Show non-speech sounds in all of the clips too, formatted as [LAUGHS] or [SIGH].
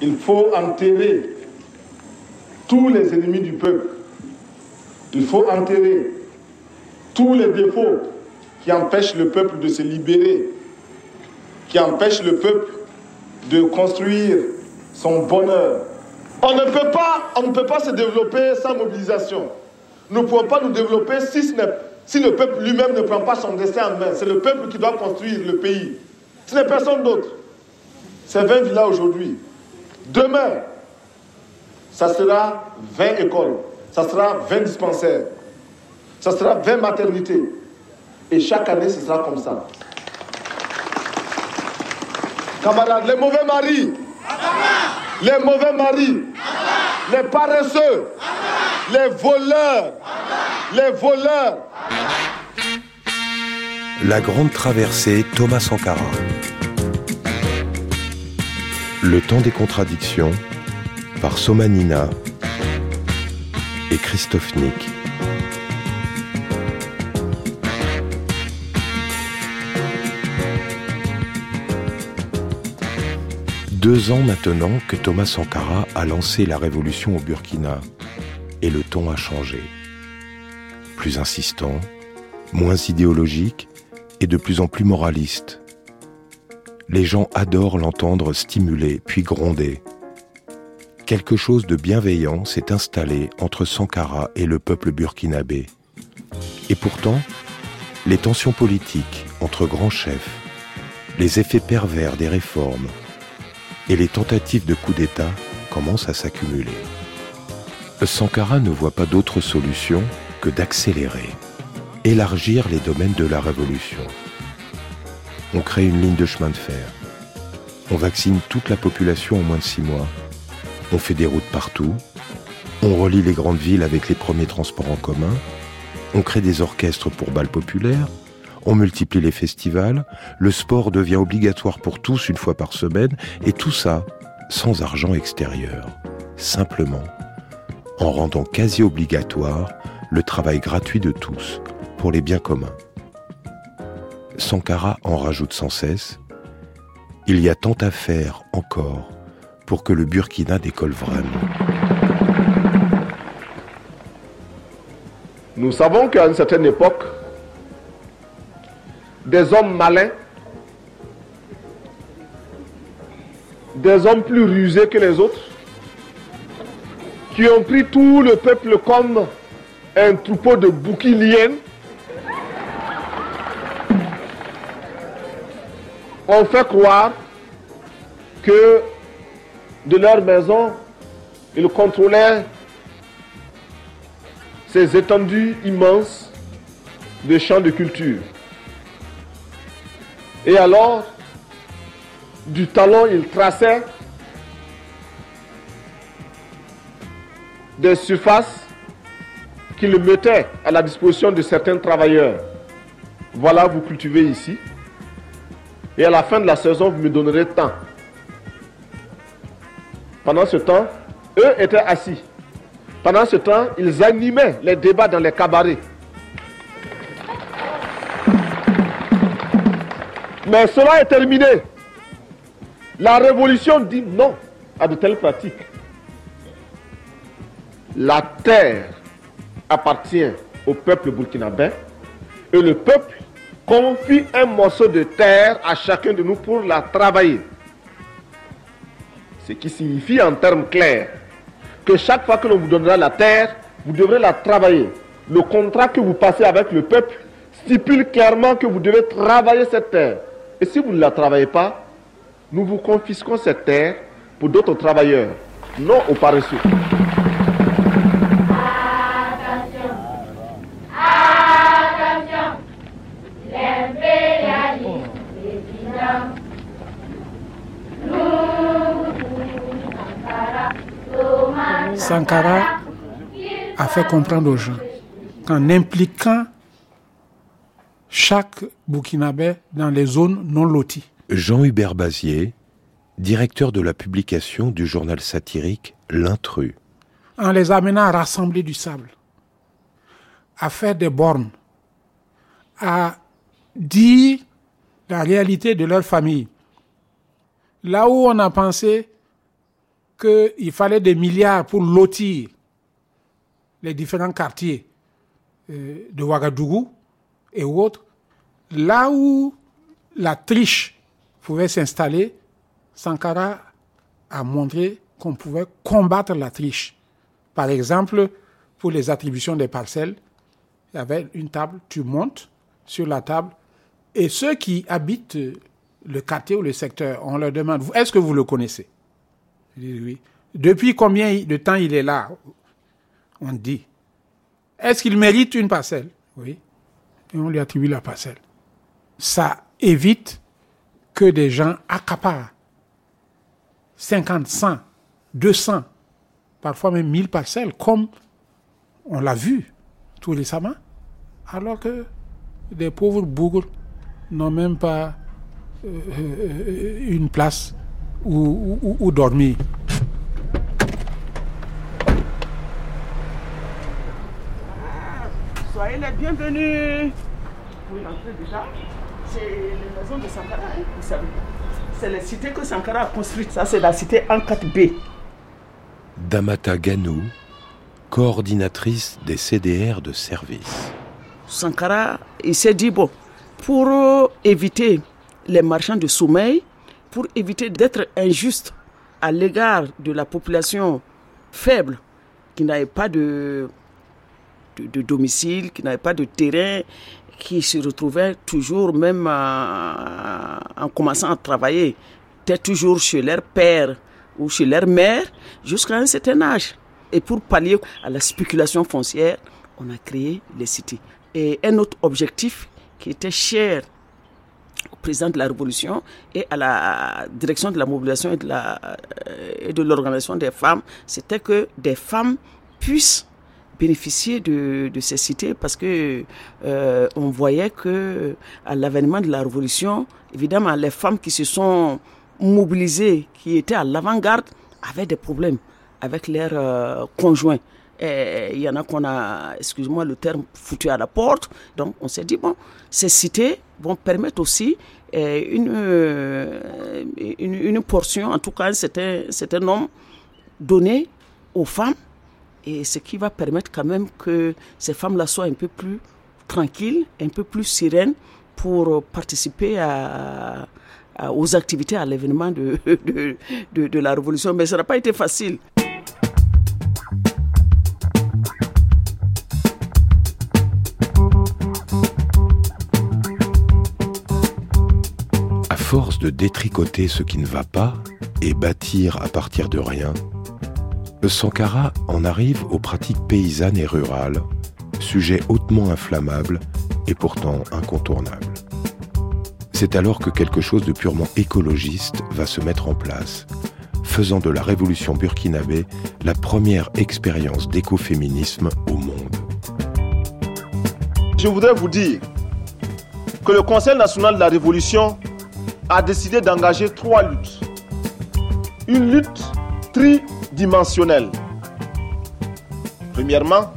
Il faut enterrer tous les ennemis du peuple. Il faut enterrer tous les défauts qui empêchent le peuple de se libérer, qui empêchent le peuple de construire son bonheur. On ne peut pas, on ne peut pas se développer sans mobilisation. Nous ne pouvons pas nous développer si le peuple lui-même ne prend pas son destin en main. C'est le peuple qui doit construire le pays. Ce n'est personne d'autre. C'est 20 villas aujourd'hui. Demain, ça sera 20 écoles, ça sera 20 dispensaires, ça sera 20 maternités. Et chaque année, ce sera comme ça. Camarades, les mauvais maris, les mauvais maris, les paresseux, les voleurs, les voleurs. La grande traversée Thomas Sankara. Le temps des contradictions par Somanina et Christophe Nick. Deux ans maintenant que Thomas Sankara a lancé la révolution au Burkina et le ton a changé. Plus insistant, moins idéologique et de plus en plus moraliste. Les gens adorent l'entendre stimuler puis gronder. Quelque chose de bienveillant s'est installé entre Sankara et le peuple burkinabé. Et pourtant, les tensions politiques entre grands chefs, les effets pervers des réformes, et les tentatives de coup d'État commencent à s'accumuler. Sankara ne voit pas d'autre solution que d'accélérer, élargir les domaines de la révolution. On crée une ligne de chemin de fer. On vaccine toute la population en moins de six mois. On fait des routes partout. On relie les grandes villes avec les premiers transports en commun. On crée des orchestres pour balles populaires on multiplie les festivals, le sport devient obligatoire pour tous une fois par semaine, et tout ça sans argent extérieur, simplement en rendant quasi obligatoire le travail gratuit de tous pour les biens communs. Sankara en rajoute sans cesse. Il y a tant à faire encore pour que le Burkina décolle vraiment. Nous savons qu'à une certaine époque, des hommes malins, des hommes plus rusés que les autres, qui ont pris tout le peuple comme un troupeau de bouquiliens, ont fait croire que de leur maison, ils contrôlaient ces étendues immenses de champs de culture. Et alors, du talon, il traçait des surfaces qu'il mettait à la disposition de certains travailleurs. Voilà, vous cultivez ici. Et à la fin de la saison, vous me donnerez tant. Pendant ce temps, eux étaient assis. Pendant ce temps, ils animaient les débats dans les cabarets. Mais cela est terminé. La révolution dit non à de telles pratiques. La terre appartient au peuple burkinabé et le peuple confie un morceau de terre à chacun de nous pour la travailler. Ce qui signifie en termes clairs que chaque fois que l'on vous donnera la terre, vous devrez la travailler. Le contrat que vous passez avec le peuple stipule clairement que vous devez travailler cette terre. Et si vous ne la travaillez pas, nous vous confisquons cette terre pour d'autres travailleurs, non aux paresseux. Sankara a fait comprendre aux gens qu'en impliquant chaque Burkinabé dans les zones non loties. Jean-Hubert Bazier, directeur de la publication du journal satirique L'Intrus. En les amenant à rassembler du sable, à faire des bornes, à dire la réalité de leur famille, Là où on a pensé qu'il fallait des milliards pour lotir les différents quartiers euh, de Ouagadougou et autres, là où la triche pouvait s'installer, Sankara a montré qu'on pouvait combattre la triche. Par exemple, pour les attributions des parcelles, il y avait une table, tu montes sur la table, et ceux qui habitent le quartier ou le secteur, on leur demande, est-ce que vous le connaissez? Depuis combien de temps il est là On dit. Est-ce qu'il mérite une parcelle? Oui. Et on lui attribue la parcelle. Ça évite que des gens accaparent 50, 100, 200, parfois même 1000 parcelles, comme on l'a vu tout récemment, alors que des pauvres bougres n'ont même pas euh, euh, une place où, dormir. Soyez les bienvenus. Vous entrez déjà. C'est les maisons de Sankara, hein, vous savez. C'est la cité que Sankara a construite. Ça, c'est la cité en 4B. Damata Ganou, coordinatrice des CDR de service. Sankara, il s'est dit, bon, pour euh, éviter les marchands de sommeil, pour éviter d'être injuste à l'égard de la population faible qui n'avait pas de, de, domicile, qui n'avait pas de terrain, qui se retrouvait toujours, même en commençant à travailler, était toujours chez leur père ou chez leur mère jusqu'à un certain âge. Et pour pallier à la spéculation foncière, on a créé les cités. Et un autre objectif qui était cher président de la Révolution et à la direction de la mobilisation et de, la, euh, et de l'organisation des femmes, c'était que des femmes puissent bénéficier de, ces cités parce que euh, on voyait que à l'avènement de la Révolution, évidemment, les femmes qui se sont mobilisées, qui étaient à l'avant-garde, avaient des problèmes avec leurs euh, conjoints. Il y en a qu'on a, excusez-moi le terme, foutu à la porte. Donc on s'est dit, bon, ces cités vont permettre aussi euh, une, euh, une, une, portion, en tout cas un certain, certain nombre donné aux femmes. Et ce qui va permettre quand même que ces femmes-là soient un peu plus tranquilles, un peu plus sereines pour participer à, aux activités, à l'événement [LAUGHS] de, de, de la révolution. Mais ça n'a pas été facile. Force de détricoter ce qui ne va pas et bâtir à partir de rien, Sankara en arrive aux pratiques paysannes et rurales, sujet hautement inflammable et pourtant incontournable. C'est alors que quelque chose de purement écologiste va se mettre en place, faisant de la révolution burkinabé la première expérience d'écoféminisme au monde. Je voudrais vous dire que le Conseil national de la révolution a décidé d'engager trois luttes. Une lutte tridimensionnelle. Premièrement,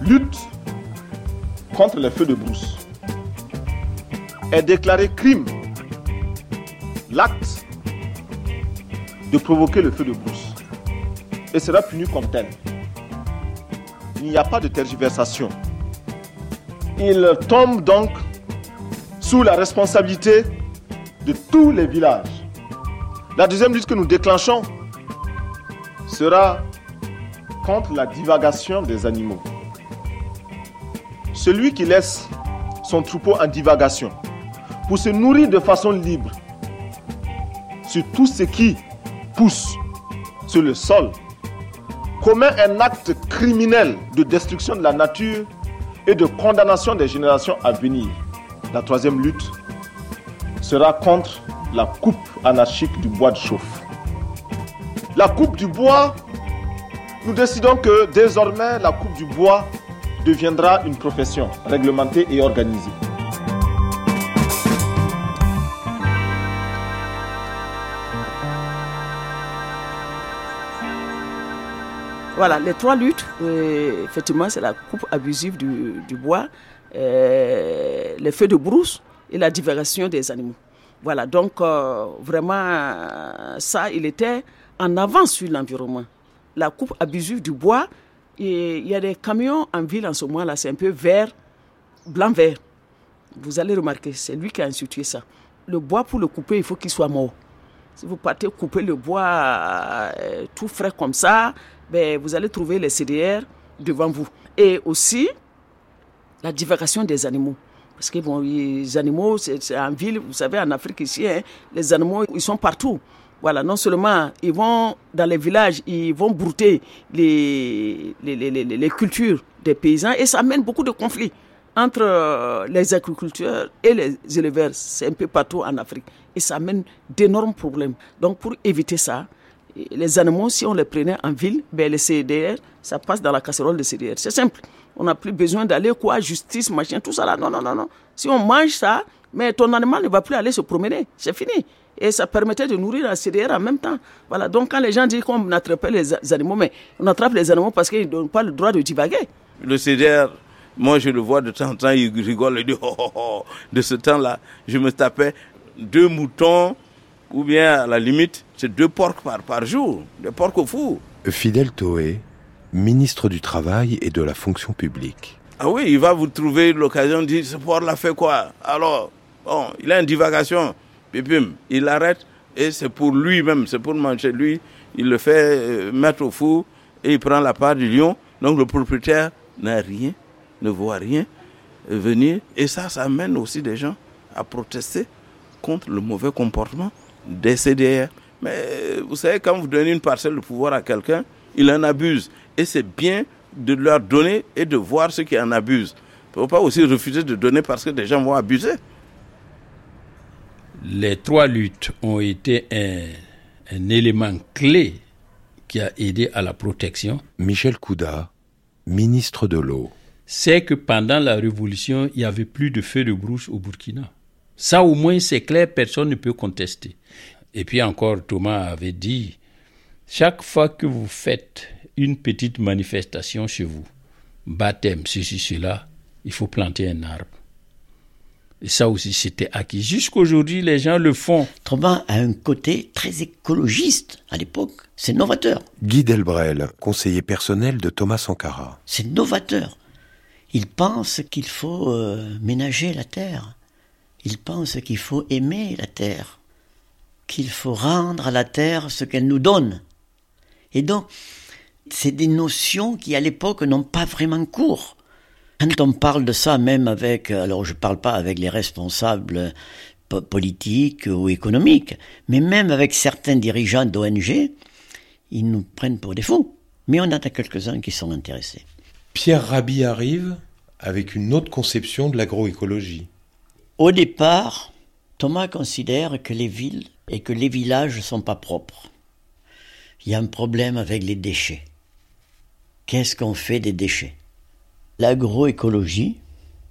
lutte contre les feux de brousse. Est déclaré crime l'acte de provoquer le feu de brousse et sera puni comme tel. Il n'y a pas de tergiversation. Il tombe donc sous la responsabilité de tous les villages. La deuxième lutte que nous déclenchons sera contre la divagation des animaux. Celui qui laisse son troupeau en divagation pour se nourrir de façon libre sur tout ce qui pousse sur le sol commet un acte criminel de destruction de la nature et de condamnation des générations à venir. La troisième lutte sera contre la coupe anarchique du bois de chauffe. La coupe du bois, nous décidons que désormais la coupe du bois deviendra une profession réglementée et organisée. Voilà, les trois luttes, euh, effectivement, c'est la coupe abusive du, du bois, euh, les feux de brousse et la divagation des animaux. Voilà, donc euh, vraiment, ça, il était en avance sur l'environnement. La coupe abusive du bois, il y a des camions en ville en ce moment-là, c'est un peu vert, blanc-vert. Vous allez remarquer, c'est lui qui a institué ça. Le bois, pour le couper, il faut qu'il soit mort. Si vous partez couper le bois euh, tout frais comme ça, ben, vous allez trouver les CDR devant vous. Et aussi, la divagation des animaux. Parce que bon, les animaux, c'est en ville, vous savez, en Afrique ici, hein, les animaux, ils sont partout. Voilà, non seulement ils vont dans les villages, ils vont brouter les, les, les, les cultures des paysans et ça amène beaucoup de conflits entre euh, les agriculteurs et les éleveurs. C'est un peu partout en Afrique et ça amène d'énormes problèmes. Donc pour éviter ça, les animaux, si on les prenait en ville, ben les CDR, ça passe dans la casserole de CDR. C'est simple. On n'a plus besoin d'aller quoi, justice, machin, tout ça là. Non, non, non, non. Si on mange ça, mais ton animal ne va plus aller se promener. C'est fini et ça permettait de nourrir la CDR en même temps. Voilà, donc quand les gens disent qu'on n'attrape pas les animaux, mais on attrape les animaux parce qu'ils n'ont pas le droit de divaguer. Le CDR, moi je le vois de temps en temps, il rigole, il dit oh, oh, oh. De ce temps-là, je me tapais deux moutons ou bien à la limite, c'est deux porcs par, par jour, des porcs au four. Fidel Toé, ministre du Travail et de la fonction publique. Ah oui, il va vous trouver l'occasion de dire ce porc l'a fait quoi? Alors, bon, il a une divagation il arrête et c'est pour lui-même, c'est pour manger lui. Il le fait euh, mettre au four et il prend la part du lion. Donc le propriétaire n'a rien, ne voit rien venir. Et ça, ça amène aussi des gens à protester contre le mauvais comportement des CDR. Mais euh, vous savez, quand vous donnez une parcelle de pouvoir à quelqu'un, il en abuse. Et c'est bien de leur donner et de voir ceux qui en abusent. Il ne faut pas aussi refuser de donner parce que des gens vont abuser les trois luttes ont été un, élément clé qui a aidé à la protection. Michel Kouda, ministre de l'eau. C'est que pendant la révolution, il n'y avait plus de feu de brousse au Burkina. Ça au moins c'est clair, personne ne peut contester. Et puis encore, Thomas avait dit, chaque fois que vous faites une petite manifestation chez vous, baptême, ceci, cela, il faut planter un arbre. Et ça aussi, c'était acquis. Jusqu'aujourd'hui, les gens le font. Thomas a un côté très écologiste à l'époque. C'est novateur. Guy Delbrel, conseiller personnel de Thomas Sankara. C'est novateur. Il pense qu'il faut euh, ménager la terre. Il pense qu'il faut aimer la terre. Qu'il faut rendre à la terre ce qu'elle nous donne. Et donc, c'est des notions qui, à l'époque, n'ont pas vraiment cours. Quand on parle de ça, même avec, alors je ne parle pas avec les responsables politiques ou économiques, mais même avec certains dirigeants d'ONG, ils nous prennent pour des fous. Mais on en a quelques-uns qui sont intéressés. Pierre Rabhi arrive avec une autre conception de l'agroécologie. Au départ, Thomas considère que les villes et que les villages ne sont pas propres. Il y a un problème avec les déchets. Qu'est-ce qu'on fait des déchets? L'agroécologie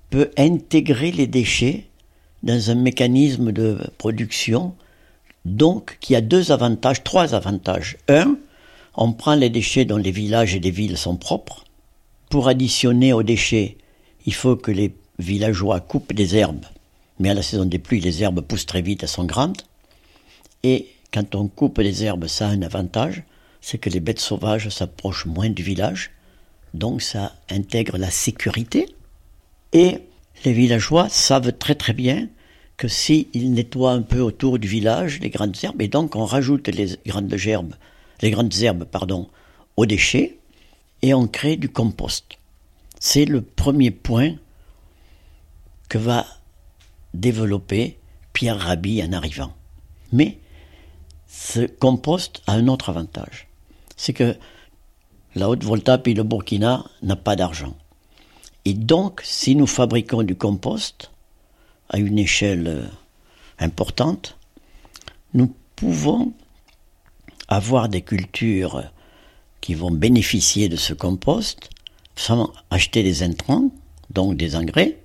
peut intégrer les déchets dans un mécanisme de production, donc qui a deux avantages, trois avantages. Un, on prend les déchets dont les villages et les villes sont propres. Pour additionner aux déchets, il faut que les villageois coupent des herbes, mais à la saison des pluies, les herbes poussent très vite, elles sont grandes. Et quand on coupe des herbes, ça a un avantage, c'est que les bêtes sauvages s'approchent moins du village donc ça intègre la sécurité. Et les villageois savent très très bien que s'ils nettoient un peu autour du village les grandes herbes, et donc on rajoute les grandes herbes, les grandes herbes pardon, aux déchets, et on crée du compost. C'est le premier point que va développer Pierre Rabhi en arrivant. Mais ce compost a un autre avantage. C'est que la Haute-Volta puis le Burkina n'a pas d'argent. Et donc, si nous fabriquons du compost à une échelle euh, importante, nous pouvons avoir des cultures qui vont bénéficier de ce compost sans acheter des intrants, donc des engrais,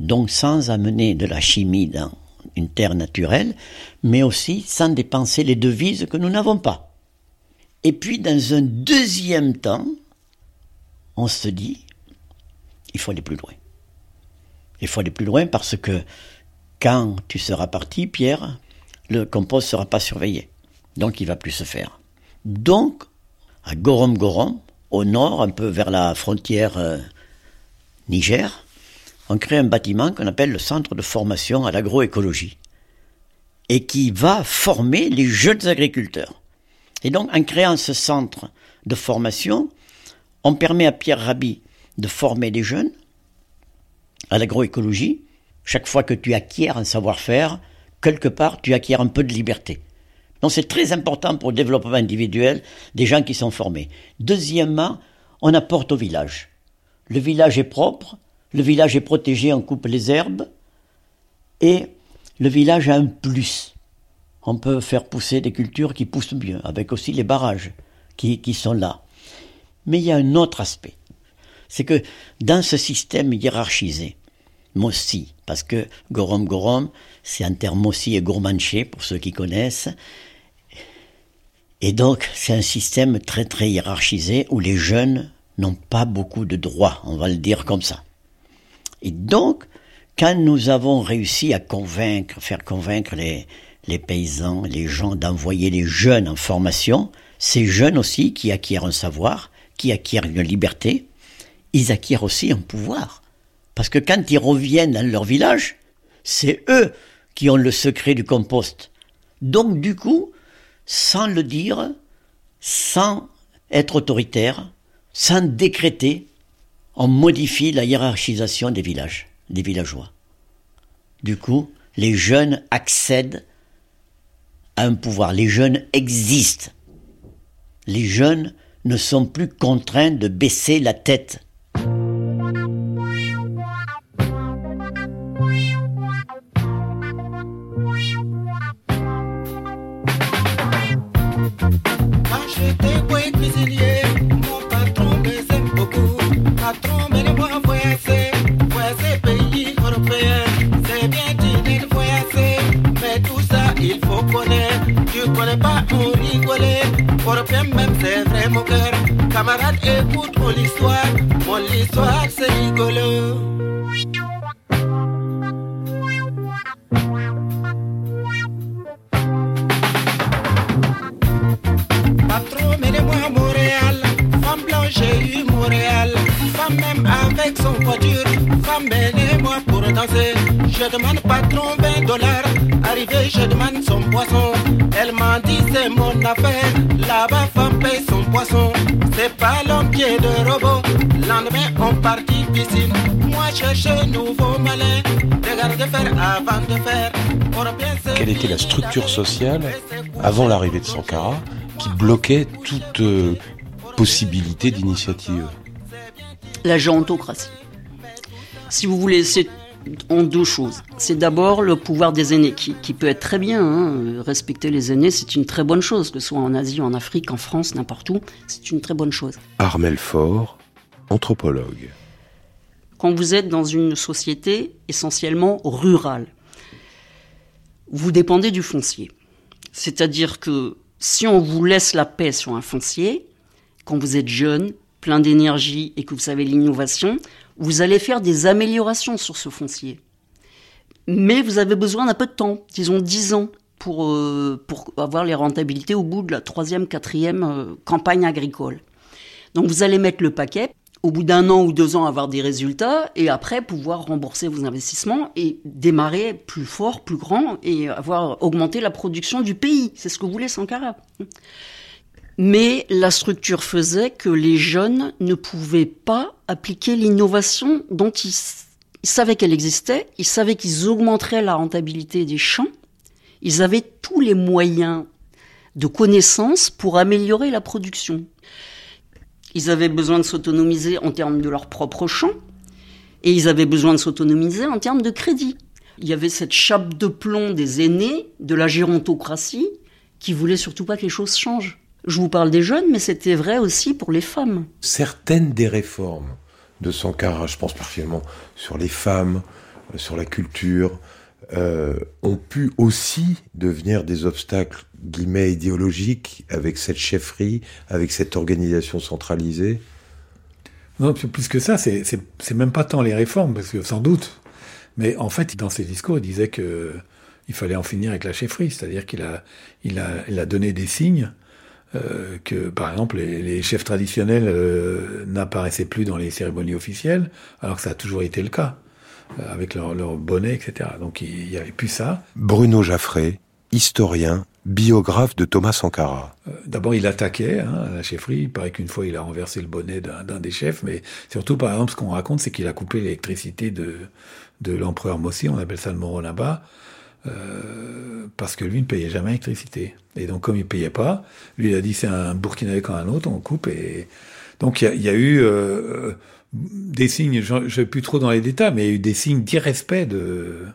donc sans amener de la chimie dans une terre naturelle, mais aussi sans dépenser les devises que nous n'avons pas. Et puis, dans un deuxième temps, on se dit, il faut aller plus loin. Il faut aller plus loin parce que quand tu seras parti, Pierre, le compost ne sera pas surveillé. Donc il va plus se faire. Donc, à Gorom Gorom, au nord, un peu vers la frontière euh, Niger, on crée un bâtiment qu'on appelle le centre de formation à l'agroécologie et qui va former les jeunes agriculteurs. Et donc, en créant ce centre de formation, on permet à Pierre Rabhi de former des jeunes à l'agroécologie. Chaque fois que tu acquiers un savoir-faire, quelque part, tu acquiers un peu de liberté. Donc c'est très important pour le développement individuel des gens qui sont formés. Deuxièmement, on apporte au village. Le village est propre, le village est protégé, on coupe les herbes, et le village a un plus. On peut faire pousser des cultures qui poussent mieux, avec aussi les barrages qui, qui sont là. Mais il y a un autre aspect. C'est que dans ce système hiérarchisé, Mossi, parce que Gorom Gorom, c'est un terme Mossi et Gourmanché, pour ceux qui connaissent, et donc, c'est un système très très hiérarchisé où les jeunes n'ont pas beaucoup de droits, on va le dire comme ça. Et donc, quand nous avons réussi à convaincre, faire convaincre les, paysans, les gens d'envoyer les jeunes en formation, ces jeunes aussi qui acquièrent un savoir, qui acquièrent une liberté, ils acquièrent aussi un pouvoir. Parce que quand ils reviennent dans leur village, c'est eux qui ont le secret du compost. Donc du coup, sans le dire, sans être autoritaire, sans décréter, on modifie la hiérarchisation des villages, des villageois. Du coup, les jeunes accèdent à un pouvoir. Les jeunes existent. Les jeunes ne sont plus contraints de baisser la tête. Camarade, écoute mon histoire. Mon histoire, c'est rigolo. Patron, menez-moi à Montréal. Femme blanche, j'ai eu Montréal. Femme même avec son voiture. Femme, menez-moi pour danser. Je demande patron 20 dollars. Arrivé, je demande son poisson. Elle m'a dit c'est mon affaire. Là-bas, femme paye son poisson. C'est pas l'homme qui est de robot. Lendemain, on partit piscine. Moi, cherche nouveau malin. Regardez faire avant de faire. Quelle était la structure sociale avant l'arrivée de Sankara qui bloquait toute euh, possibilité d'initiative? La gérontocratie. Si vous voulez, c'est en deux choses. C'est d'abord le pouvoir des aînés, qui, peut être très bien. Hein. Respecter les aînés, c'est une très bonne chose, que ce soit en Asie, en Afrique, en France, n'importe où, c'est une très bonne chose. Armel Faure, anthropologue. Quand vous êtes dans une société essentiellement rurale, vous dépendez du foncier. C'est-à-dire que si on vous laisse la paix sur un foncier, quand vous êtes jeune, plein d'énergie et que vous savez l'innovation, vous allez faire des améliorations sur ce foncier. Mais vous avez besoin d'un peu de temps, disons 10 ans, pour, euh, pour avoir les rentabilités au bout de la troisième, quatrième euh, campagne agricole. Donc vous allez mettre le paquet, au bout d'un an ou deux ans avoir des résultats, et après pouvoir rembourser vos investissements et démarrer plus fort, plus grand, et avoir augmenté la production du pays. C'est ce que voulait Sankara? Mais la structure faisait que les jeunes ne pouvaient pas appliquer l'innovation dont ils, savaient qu'elle existait, ils savaient qu'ils augmenteraient la rentabilité des champs, ils avaient tous les moyens de connaissances pour améliorer la production. Ils avaient besoin de s'autonomiser en termes de leurs propres champs, et ils avaient besoin de s'autonomiser en termes de crédit. Il y avait cette chape de plomb des aînés, de la gérontocratie, qui voulait surtout pas que les choses changent. Je vous parle des jeunes, mais c'était vrai aussi pour les femmes. Certaines des réformes de Sankara, je pense particulièrement sur les femmes, euh, sur la culture, euh, ont pu aussi devenir des obstacles guillemets idéologiques avec cette chefferie, avec cette organisation centralisée Non, plus que ça, c'est même pas tant les réformes, parce que sans doute, Mais en fait, dans ses discours, il disait que il fallait en finir avec la chefferie, c'est-à-dire qu'il a, il a, il a donné des signes euh, que, par exemple, les, chefs traditionnels euh, n'apparaissaient plus dans les cérémonies officielles, alors que ça a toujours été le cas, euh, avec leur, leur, bonnet, etc. Donc il n'y avait plus ça. Bruno Jaffré, historien, biographe de Thomas Sankara. D'abord, il attaquait hein, la chefferie. Il paraît qu'une fois, il a renversé le bonnet d'un des chefs. Mais surtout, par exemple, ce qu'on raconte, c'est qu'il a coupé l'électricité de, de l'empereur Mossi, on appelle ça le Moronaba, euh, parce que lui ne payait jamais l'électricité. Et donc, comme il ne payait pas, lui, il a dit c'est un Burkinabé comme un autre, on coupe. Et donc, il y, a eu euh, des signes, je ne vais plus trop dans les détails, mais il y a eu des signes d'irrespect de,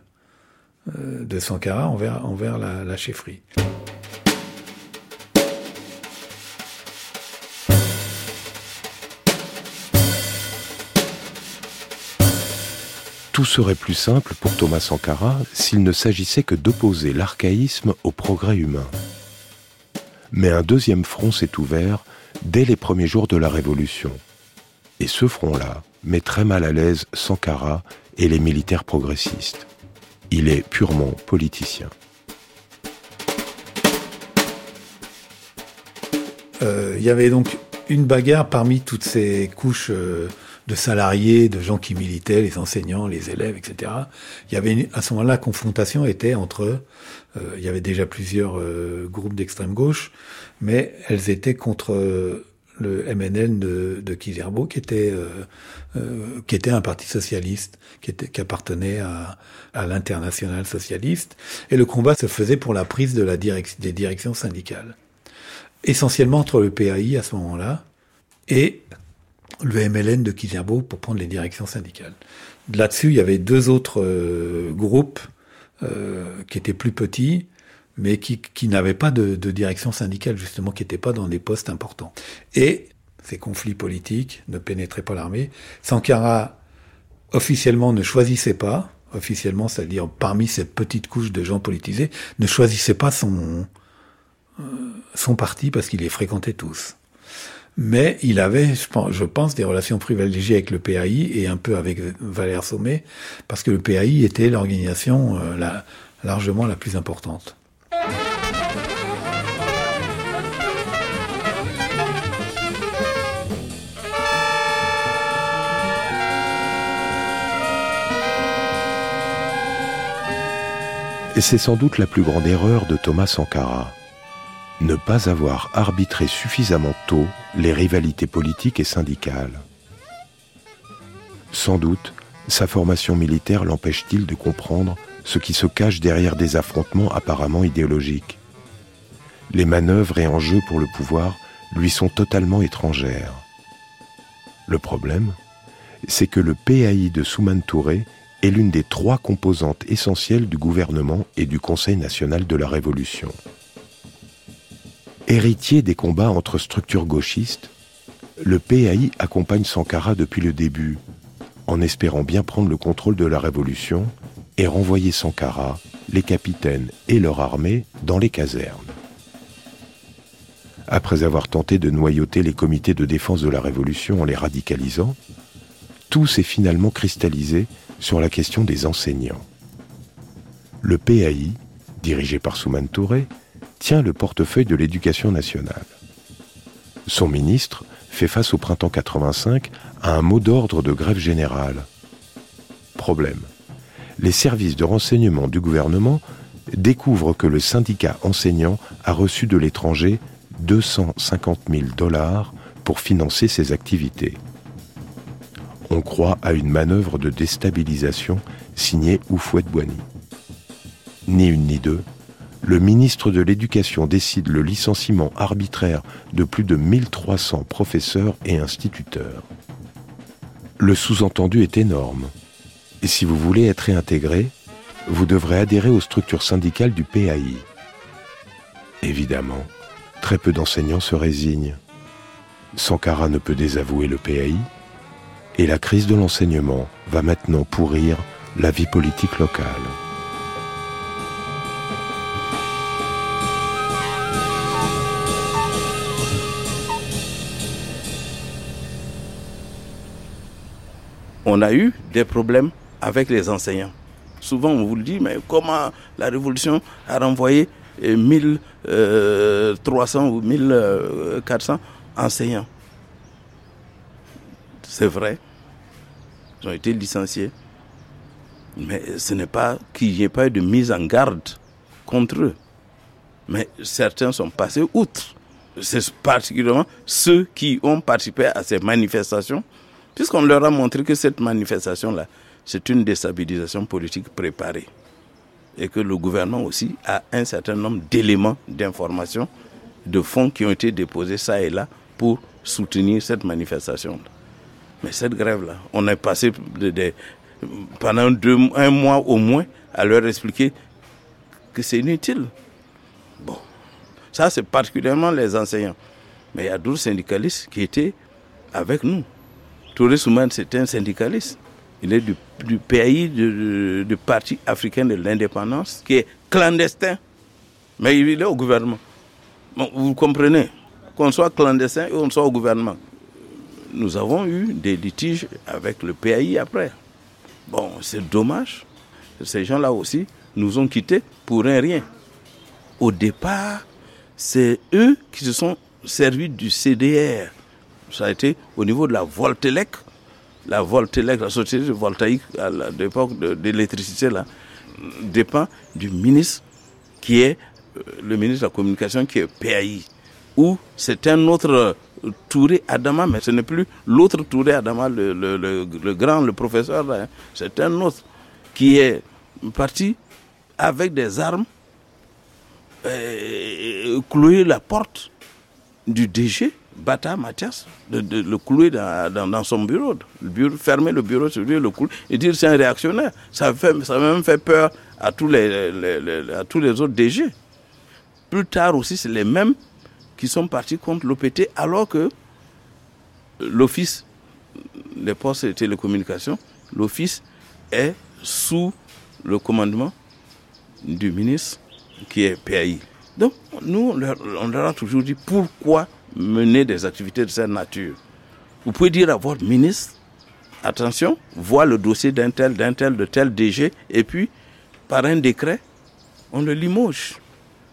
euh, de Sankara envers, envers la, la chefferie. Tout serait plus simple pour Thomas Sankara s'il ne s'agissait que d'opposer l'archaïsme au progrès humain. Mais un deuxième front s'est ouvert dès les premiers jours de la Révolution. Et ce front-là met très mal à l'aise Sankara et les militaires progressistes. Il est purement politicien. Euh, il y avait donc une bagarre parmi toutes ces couches euh, de salariés, de gens qui militaient, les enseignants, les élèves, etc. Il y avait à ce moment-là, la confrontation était entre, euh, il y avait déjà plusieurs euh, groupes d'extrême gauche, mais elles étaient contre euh, le MNL de, de qui était qui était un parti socialiste, qui était qui appartenait à, à l'international socialiste, et le combat se faisait pour la prise de la direct, des directions syndicales, essentiellement entre le PAI à ce moment-là et le MLN de Kizerbo pour prendre les directions syndicales. Là-dessus, il y avait deux autres euh, groupes euh, qui étaient plus petits, mais qui, qui n'avaient pas de, direction syndicale, justement, qui n'étaient pas dans des postes importants. Et ces conflits politiques ne pénétraient pas l'armée. Sankara, officiellement, ne choisissait pas, officiellement, c'est-à-dire parmi cette petite couche de gens politisés, ne choisissait pas son, euh, son parti parce qu'il les fréquentait tous mais il avait, je pense, des relations privilégiées avec le PAI et un peu avec Valère Sommet, parce que le PAI était l'organisation euh, la, largement la plus importante. Et c'est sans doute la plus grande erreur de Thomas Sankara ne pas avoir arbitré suffisamment tôt les rivalités politiques et syndicales. Sans doute, sa formation militaire l'empêche-t-il de comprendre ce qui se cache derrière des affrontements apparemment idéologiques. Les manœuvres et enjeux pour le pouvoir lui sont totalement étrangères. Le problème, c'est que le PAI de Souman Touré est l'une des trois composantes essentielles du gouvernement et du Conseil national de la Révolution. Héritier des combats entre structures gauchistes, le PAI accompagne Sankara depuis le début, en espérant bien prendre le contrôle de la révolution et renvoyer Sankara, les capitaines et leur armée dans les casernes. Après avoir tenté de noyauter les comités de défense de la révolution en les radicalisant, tout s'est finalement cristallisé sur la question des enseignants. Le PAI, dirigé par Souman Touré, tient le portefeuille de l'éducation nationale. Son ministre fait face au printemps 85 à un mot d'ordre de grève générale. Problème. Les services de renseignement du gouvernement découvrent que le syndicat enseignant a reçu de l'étranger 250 000 dollars pour financer ses activités. On croit à une manœuvre de déstabilisation signée Oufouette-Boigny. Ni une ni deux, le ministre de l'Éducation décide le licenciement arbitraire de plus de 1300 professeurs et instituteurs. Le sous-entendu est énorme. Et si vous voulez être réintégré, vous devrez adhérer aux structures syndicales du PAI. Évidemment, très peu d'enseignants se résignent. Sankara ne peut désavouer le PAI, et la crise de l'enseignement va maintenant pourrir la vie politique locale. On a eu des problèmes avec les enseignants. Souvent, on vous le dit, mais comment la révolution a renvoyé 1300 ou 1400 enseignants C'est vrai, ils ont été licenciés. Mais ce n'est pas qu'il n'y ait pas eu de mise en garde contre eux. Mais certains sont passés outre. C'est particulièrement ceux qui ont participé à ces manifestations, puisqu'on leur a montré que cette manifestation-là, c'est une déstabilisation politique préparée. Et que le gouvernement aussi a un certain nombre d'éléments d'information, de fonds qui ont été déposés ça et là pour soutenir cette manifestation. Mais cette grève-là, on est passé pendant un mois au moins à leur expliquer que c'est inutile. Bon, ça c'est particulièrement les enseignants. Mais il y a d'autres syndicalistes qui étaient avec nous. Touré Souman, c'était un syndicaliste. Il est du, pays, du, Parti africain de l'indépendance, qui est clandestin. Mais il est au gouvernement. Vous comprenez Qu'on soit clandestin et qu'on soit au gouvernement. Nous avons eu des litiges avec le PAI après. Bon, c'est dommage. Ces gens-là aussi nous ont quittés pour un rien. Au départ, c'est eux qui se sont servis du CDR. Ça a été au niveau de la Voltelec. La Voltelec, la société voltaïque à l'époque de, l'électricité, là, dépend du ministre qui est euh, le ministre de la Communication, qui est PAI. Ou c'est un autre Touré Adama, mais ce n'est plus l'autre Touré Adama, le, grand, le professeur, hein. c'est un autre qui est parti avec des armes euh, clouer la porte du DG, Bata Mathias, de, le clouer dans, son bureau, fermer le bureau sur lui, le clouer, et dire c'est un réactionnaire. Ça, fait, ça même fait peur à tous les, à tous les autres DG. Plus tard aussi, c'est les mêmes qui sont partis contre l'OPT alors que l'Office des postes et télécommunications, l'Office est sous le commandement du ministre qui est PAI. Donc, nous, on leur a toujours dit pourquoi mener des activités de cette nature. Vous pouvez dire à votre ministre, attention, vois le dossier d'un tel, d'un tel, de tel DG, et puis, par un décret, on le limoge.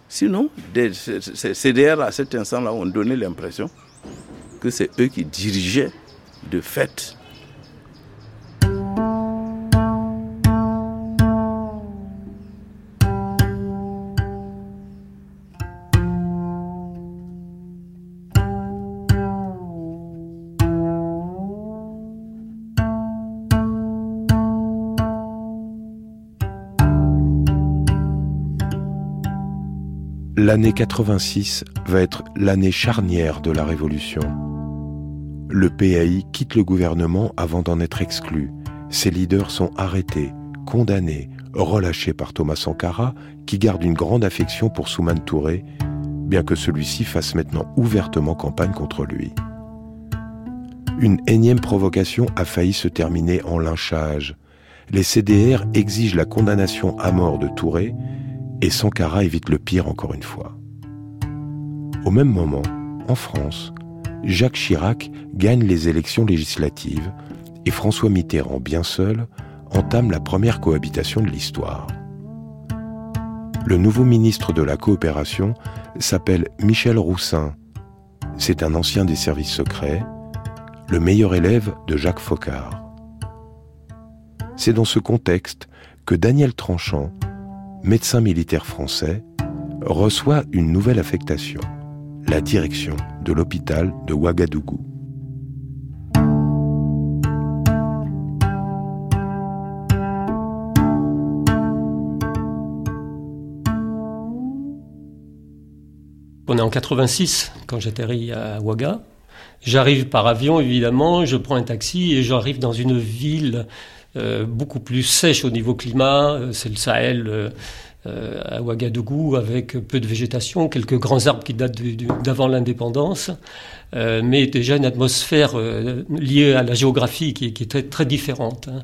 Sinon, ces CDR à cet instant-là ont donné l'impression que c'est eux qui dirigeaient de fait L'année 86 va être l'année charnière de la Révolution. Le PAI quitte le gouvernement avant d'en être exclu. Ses leaders sont arrêtés, condamnés, relâchés par Thomas Sankara, qui garde une grande affection pour Souman Touré, bien que celui-ci fasse maintenant ouvertement campagne contre lui. Une énième provocation a failli se terminer en lynchage. Les CDR exigent la condamnation à mort de Touré, et Sankara évite le pire encore une fois. Au même moment, en France, Jacques Chirac gagne les élections législatives et François Mitterrand, bien seul, entame la première cohabitation de l'histoire. Le nouveau ministre de la coopération s'appelle Michel Roussin. C'est un ancien des services secrets, le meilleur élève de Jacques Faucard. C'est dans ce contexte que Daniel Tranchant médecin militaire français, reçoit une nouvelle affectation, la direction de l'hôpital de Ouagadougou. On est en 86 quand j'atterris à Ouaga. J'arrive par avion, évidemment, je prends un taxi et j'arrive dans une ville beaucoup plus sèche au niveau climat. Euh, c'est le Sahel euh, à Ouagadougou avec peu de végétation, quelques grands arbres qui datent d'avant l'indépendance, mais déjà une atmosphère liée à la géographie qui, est très, très différente. Hein.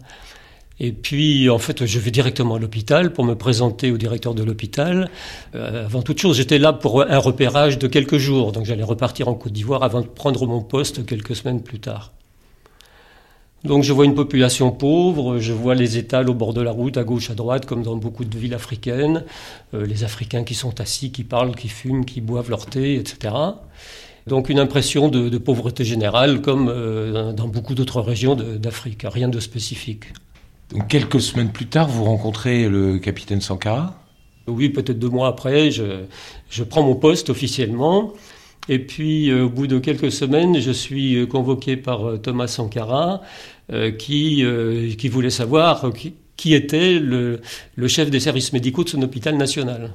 Et puis, en fait, je vais directement à l'hôpital pour me présenter au directeur de l'hôpital. avant toute chose, j'étais là pour un repérage de quelques jours, donc j'allais repartir en Côte d'Ivoire avant de prendre mon poste quelques semaines plus tard. Donc je vois une population pauvre, je vois les étals au bord de la route, à gauche, à droite, comme dans beaucoup de villes africaines, euh, les Africains qui sont assis, qui parlent, qui fument, qui boivent leur thé, etc. Donc une impression de, pauvreté générale, comme euh, dans beaucoup d'autres régions d'Afrique, rien de spécifique. Donc quelques semaines plus tard, vous rencontrez le capitaine Sankara? Oui, peut-être deux mois après, je, je prends mon poste officiellement. Et puis, euh, au bout de quelques semaines, je suis euh, convoqué par euh, Thomas Sankara, qui, qui voulait savoir qui, était le, le, chef des services médicaux de son hôpital national.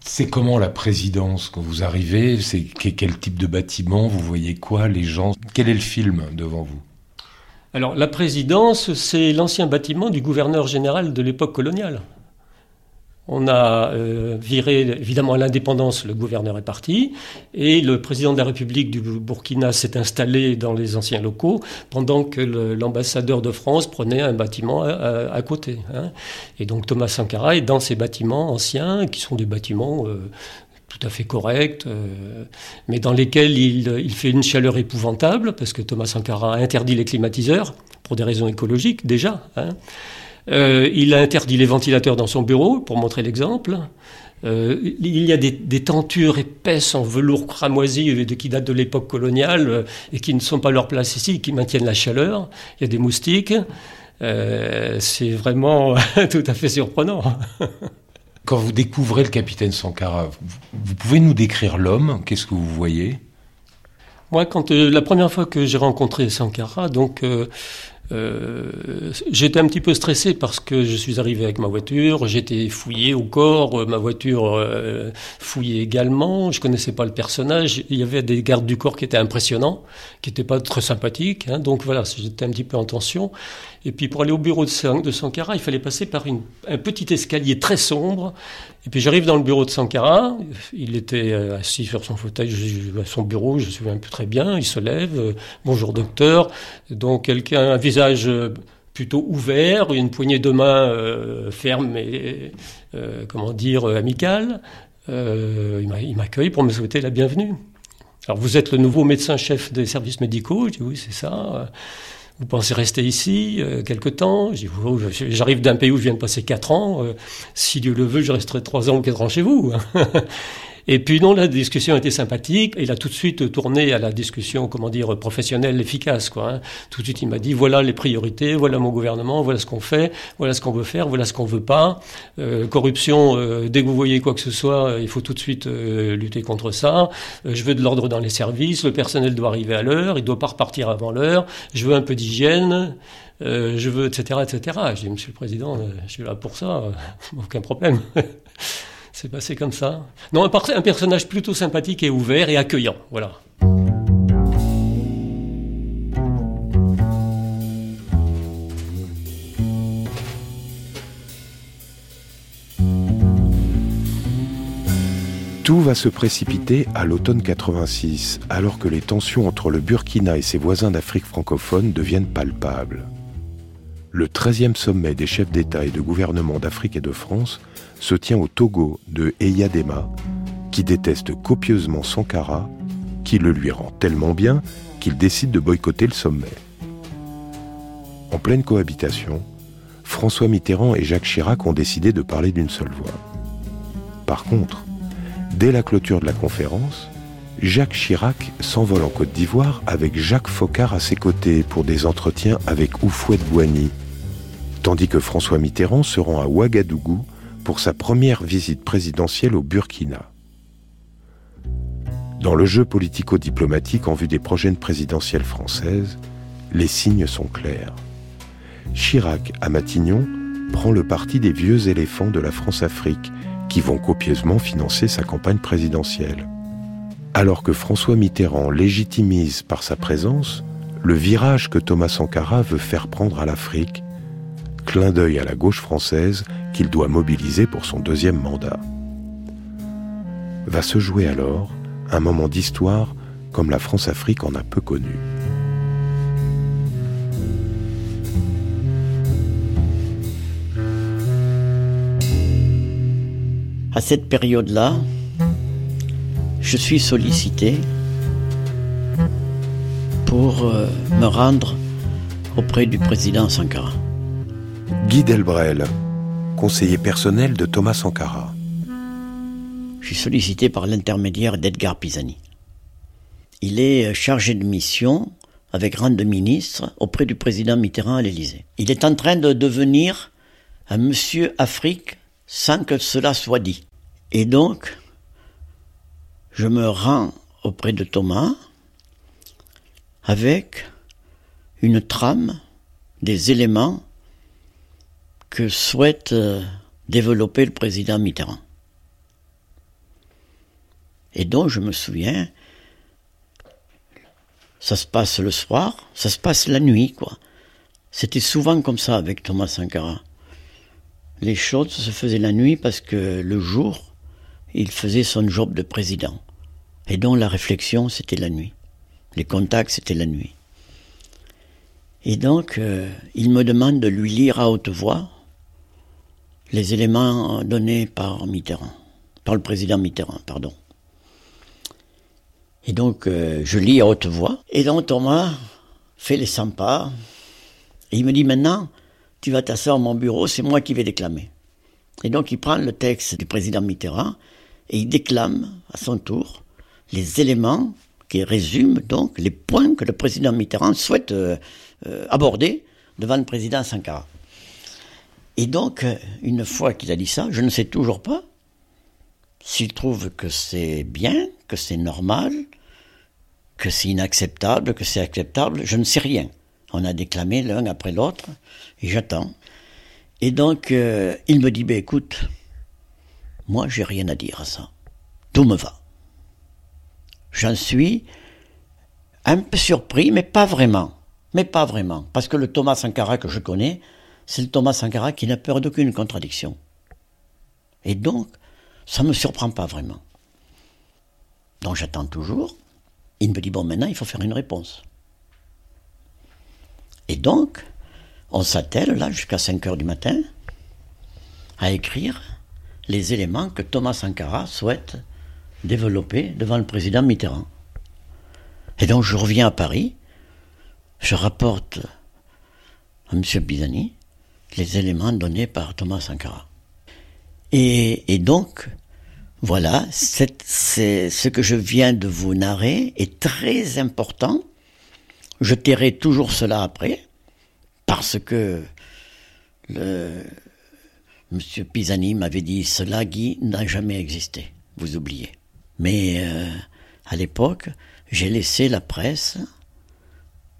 C'est comment la présidence quand vous arrivez? C'est quel type de bâtiment? Vous voyez quoi Les gens? Quel est le film devant vous? Alors la présidence, c'est l'ancien bâtiment du gouverneur général de l'époque coloniale. On a euh, viré évidemment à l'indépendance, le gouverneur est parti, et le président de la République du Burkina s'est installé dans les anciens locaux pendant que l'ambassadeur de France prenait un bâtiment à, côté. Hein. Et donc Thomas Sankara est dans ces bâtiments anciens, qui sont des bâtiments euh, tout à fait corrects, euh, mais dans lesquels il, fait une chaleur épouvantable, parce que Thomas Sankara interdit les climatiseurs, pour des raisons écologiques déjà. Hein. Euh, il a interdit les ventilateurs dans son bureau, pour montrer l'exemple. Euh, il y a des, tentures épaisses en velours cramoisi qui datent de l'époque coloniale euh, et qui ne sont pas leur place ici, qui maintiennent la chaleur. Il y a des moustiques. c'est vraiment [LAUGHS] tout à fait surprenant. [LAUGHS] Quand vous découvrez le capitaine Sankara, vous pouvez nous décrire l'homme? Qu'est-ce que vous voyez? Moi, quand la première fois que j'ai rencontré Sankara, donc euh, j'étais un petit peu stressé parce que je suis arrivé avec ma voiture, j'étais fouillé au corps, euh, ma voiture euh, fouillée également, je connaissais pas le personnage, il y avait des gardes du corps qui étaient impressionnants, qui n'étaient pas très sympathiques, hein, donc voilà, j'étais un petit peu en tension. Et puis pour aller au bureau de, Sankara, il fallait passer par un petit escalier très sombre. Et puis j'arrive dans le bureau de Sankara, il était assis sur son fauteuil, à son bureau, je me souviens peu très bien, il se lève, bonjour docteur, donc quelqu'un, un visage euh, plutôt ouvert, une poignée de main euh, ferme et, euh, comment dire, amicale. il m'accueille pour me souhaiter la bienvenue. Alors, vous êtes le nouveau médecin-chef des services médicaux? Je dis oui, c'est ça. Vous pensez rester ici quelque temps? J'arrive d'un pays où je viens de passer quatre ans. si Dieu le veut, je resterai trois ans ou quatre ans chez vous. Et puis non, la discussion était sympathique. Il a tout de suite tourné à la discussion, comment dire, professionnelle, efficace. Quoi, hein. Tout de suite, il m'a dit voilà les priorités, voilà mon gouvernement, voilà ce qu'on fait, voilà ce qu'on veut faire, voilà ce qu'on veut pas. Euh, corruption, euh, dès que vous voyez quoi que ce soit, euh, il faut tout de suite lutter contre ça. je veux de l'ordre dans les services, le personnel doit arriver à l'heure, il doit pas repartir avant l'heure. Je veux un peu d'hygiène. je veux, etc., etc. Je dis, Monsieur le Président, je suis là pour ça, [LAUGHS] aucun problème. [LAUGHS] C'est passé comme ça. Non, un, personnage plutôt sympathique et ouvert et accueillant. Voilà. Tout va se précipiter à l'automne 86, alors que les tensions entre le Burkina et ses voisins d'Afrique francophone deviennent palpables. Le 13e sommet des chefs d'État et de gouvernement d'Afrique et de France se tient au Togo de Eyadema, qui déteste copieusement Sankara, qui le lui rend tellement bien qu'il décide de boycotter le sommet. En pleine cohabitation, François Mitterrand et Jacques Chirac ont décidé de parler d'une seule voix. Par contre, dès la clôture de la conférence, Jacques Chirac s'envole en Côte d'Ivoire avec Jacques Faucard à ses côtés pour des entretiens avec Oufouette Boigny, tandis que François Mitterrand se rend à Ouagadougou pour sa première visite présidentielle au Burkina. Dans le jeu politico-diplomatique en vue des prochaines présidentielles françaises, les signes sont clairs. Chirac, à Matignon, prend le parti des vieux éléphants de la France-Afrique qui vont copieusement financer sa campagne présidentielle. Alors que François Mitterrand légitimise par sa présence le virage que Thomas Sankara veut faire prendre à l'Afrique, clin d'œil à la gauche française qu'il doit mobiliser pour son deuxième mandat. Va se jouer alors un moment d'histoire comme la France-Afrique en a peu connu. À cette période-là, je suis sollicité pour euh, me rendre auprès du président Sankara. Guy Delbrel, conseiller personnel de Thomas Sankara. Je suis sollicité par l'intermédiaire d'Edgar Pisani. Il est chargé de mission avec rang de ministre auprès du président Mitterrand à l'Élysée. Il est en train de devenir un monsieur Afrique sans que cela soit dit. Et donc, je me rends auprès de Thomas avec une trame, des éléments que souhaite euh, développer le président Mitterrand. Et donc je me souviens, ça se passe le soir, ça se passe la nuit, quoi. C'était souvent comme ça avec Thomas Sankara. Les choses se faisaient la nuit parce que le jour, il faisait son job de président. Et donc la réflexion, c'était la nuit. Les contacts, c'était la nuit. Et donc, euh, il me demande de lui lire à haute voix les éléments donnés par Mitterrand, par le président Mitterrand, pardon. Et donc, euh, je lis à haute voix. Et donc, Thomas fait les 100 pas. Et il me dit maintenant, tu vas t'asseoir à mon bureau, c'est moi qui vais déclamer. Et donc, il prend le texte du président Mitterrand et il déclame à son tour les éléments qui résument donc les points que le président Mitterrand souhaite euh, euh, aborder devant le président Sankara. Et donc, euh, une fois qu'il a dit ça, je ne sais toujours pas s'il trouve que c'est bien, que c'est normal, que c'est inacceptable, que c'est acceptable, je ne sais rien. On a déclamé l'un après l'autre, et j'attends. Et donc, il me dit, ben écoute, moi j'ai rien à dire à ça. Tout me va. J'en suis un peu surpris, mais pas vraiment. Mais pas vraiment. Parce que le Thomas Sankara que je connais, c'est le Thomas Sankara qui n'a peur d'aucune contradiction. Et donc, ça ne me surprend pas vraiment. Donc j'attends toujours. Il me dit, bon, maintenant, il faut faire une réponse. Et donc, on s'attelle, là, jusqu'à 5 heures du matin, à écrire les éléments que Thomas Sankara souhaite développé devant le président Mitterrand. Et donc je reviens à Paris, je rapporte à M. Pisani les éléments donnés par Thomas Sankara. Et, donc, voilà, c'est, ce que je viens de vous narrer est très important. Je tairai toujours cela après, parce que le, M. Pisani m'avait dit cela, Guy, n'a jamais existé. Vous oubliez. Mais euh, à l'époque, j'ai laissé la presse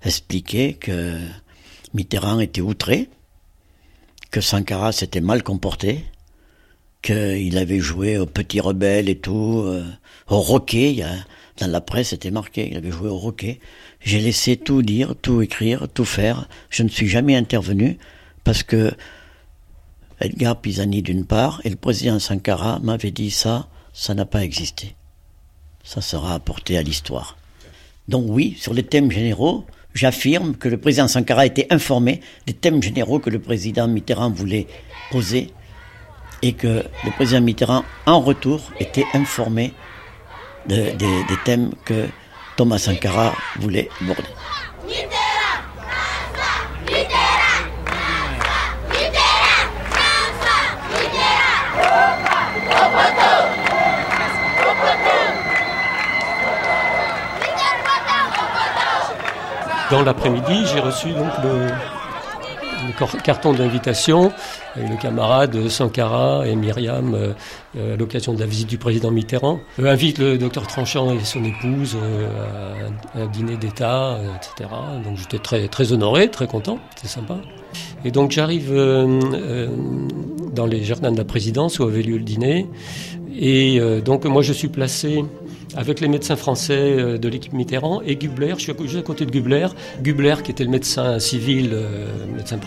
expliquer que Mitterrand était outré, que Sankara s'était mal comporté, qu'il avait joué au petit rebelle et tout, euh, au roquet, dans la presse c'était marqué, il avait joué au roquet. J'ai laissé tout dire, tout écrire, tout faire. Je ne suis jamais intervenu parce que Edgar Pisani d'une part et le président Sankara m'avaient dit ça, ça n'a pas existé ça sera apporté à l'histoire. Donc oui, sur les thèmes généraux, j'affirme que le président Sankara été informé des thèmes généraux que le président Mitterrand voulait poser et que le président Mitterrand, en retour, était informé des thèmes que Thomas Sankara voulait aborder. Dans l'après-midi, j'ai reçu donc le, carton d'invitation avec le camarade Sankara et Myriam euh, euh, à l'occasion de la visite du président Mitterrand. Euh, invite le docteur Tranchant et son épouse à un dîner d'État, etc. Donc j'étais très, très honoré, très content, c'était sympa. Et donc j'arrive dans les jardins de la présidence où avait lieu le dîner. Et donc moi je suis placé avec les médecins français euh, de l'équipe Mitterrand et Gubler. Je suis juste à côté de Gubler. Gubler, qui était le médecin civil, euh, médecin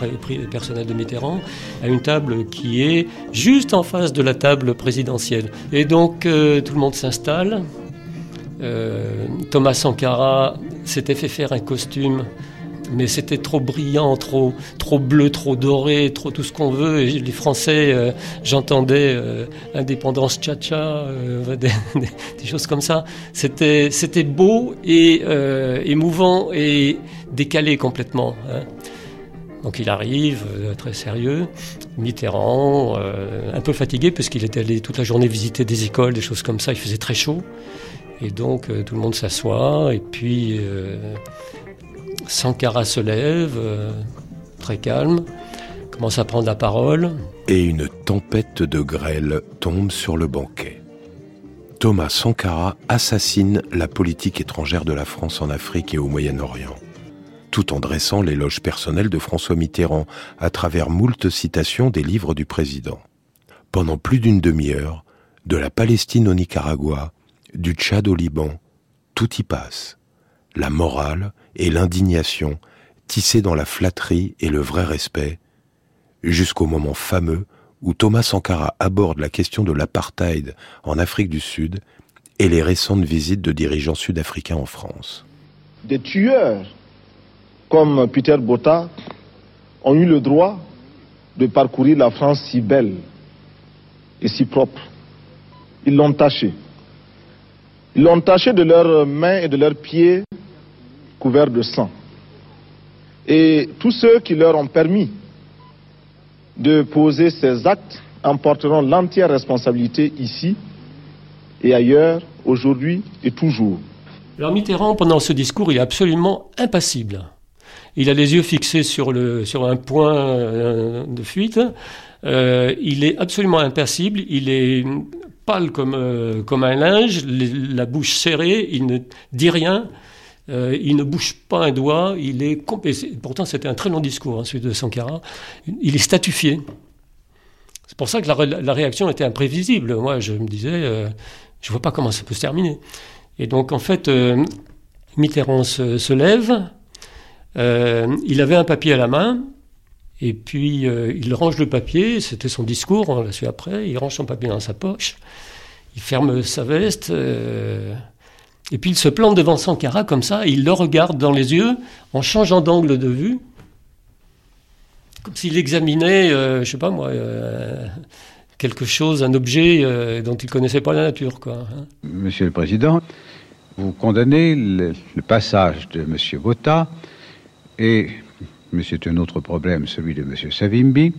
personnel de Mitterrand, à une table qui est juste en face de la table présidentielle. Et donc euh, tout le monde s'installe. Thomas Sankara s'était fait faire un costume mais c'était trop brillant, trop, trop bleu, trop doré, trop tout ce qu'on veut. Et les Français, euh, j'entendais euh, indépendance cha-cha, euh, [LAUGHS] des, choses comme ça. C'était, beau et émouvant et décalé complètement. Hein. Donc il arrive, très sérieux, Mitterrand, un peu fatigué parce qu'il était allé toute la journée visiter des écoles, des choses comme ça, il faisait très chaud. Et donc tout le monde s'assoit, et puis Sankara se lève, très calme, commence à prendre la parole. Et une tempête de grêle tombe sur le banquet. Thomas Sankara assassine la politique étrangère de la France en Afrique et au Moyen-Orient tout en dressant l'éloge personnel de François Mitterrand à travers moult citations des livres du président. Pendant plus d'une demi-heure, de la Palestine au Nicaragua, du Tchad au Liban, tout y passe. La morale et l'indignation tissées dans la flatterie et le vrai respect, jusqu'au moment fameux où Thomas Sankara aborde la question de l'apartheid en Afrique du Sud et les récentes visites de dirigeants sud-africains en France. Des tueurs comme Peter Botta, ont eu le droit de parcourir la France si belle et si propre. Ils l'ont taché. Ils l'ont taché de leurs mains et de leurs pieds couverts de sang. Et tous ceux qui leur ont permis de poser ces actes emporteront l'entière responsabilité ici et ailleurs, aujourd'hui et toujours. Alors Mitterrand, pendant ce discours, il est absolument impassible. Il a les yeux fixés sur, le, sur un point euh, de fuite. Euh, il est absolument impassible. Il est pâle comme, euh, comme un linge, la bouche serrée. Il ne dit rien. Il ne bouge pas un doigt. Il est pourtant c'était un très long discours, hein, celui de Sankara. Il est statufié. C'est pour ça que la, réaction était imprévisible. Moi, je me disais, je vois pas comment ça peut se terminer. Et donc, en fait, Mitterrand se lève, euh, il avait un papier à la main, et puis euh, il range le papier, c'était son discours, on l'a su après, il range son papier dans sa poche, il ferme sa veste, euh, et puis il se plante devant Sankara comme ça, et il le regarde dans les yeux en changeant d'angle de vue, comme s'il examinait, je sais pas moi, quelque chose, un objet dont il connaissait pas la nature. Quoi, hein. Monsieur le Président, vous condamnez le, passage de Monsieur Botta et, mais c'est un autre problème, celui de M. Savimbi,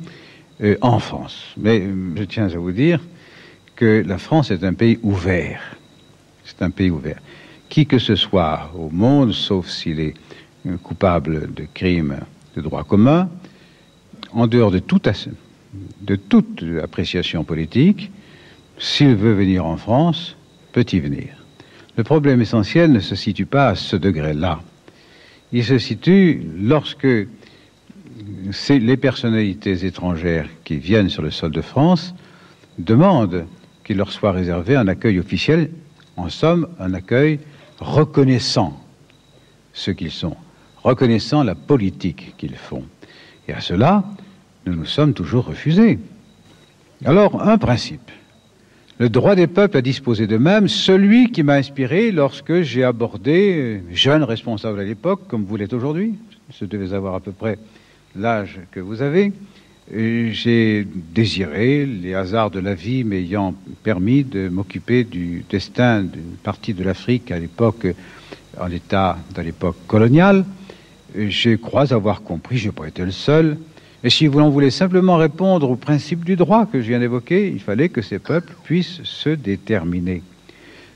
euh, en France. Mais euh, je tiens à vous dire que la France est un pays ouvert. C'est un pays ouvert. Qui que ce soit au monde, sauf s'il est coupable de crimes de droit commun, en dehors de toute, appréciation politique, s'il veut venir en France, peut y venir. Le problème essentiel ne se situe pas à ce degré-là il se situe lorsque les personnalités étrangères qui viennent sur le sol de France demandent qu'il leur soit réservé un accueil officiel, en somme un accueil reconnaissant ce qu'ils sont, reconnaissant la politique qu'ils font. Et à cela, nous nous sommes toujours refusés. Alors, un principe le droit des peuples à disposer d'eux-mêmes, celui qui m'a inspiré lorsque j'ai abordé, euh, jeune responsable à l'époque, comme vous l'êtes aujourd'hui, je devais avoir à peu près l'âge que vous avez, j'ai désiré, les hasards de la vie m'ayant permis de m'occuper du destin d'une partie de l'Afrique à l'époque, en état, dans l'époque coloniale. Je crois avoir compris, je n'ai pas été le seul, et si l'on voulait simplement répondre au principe du droit que je viens d'évoquer, il fallait que ces peuples puissent se déterminer.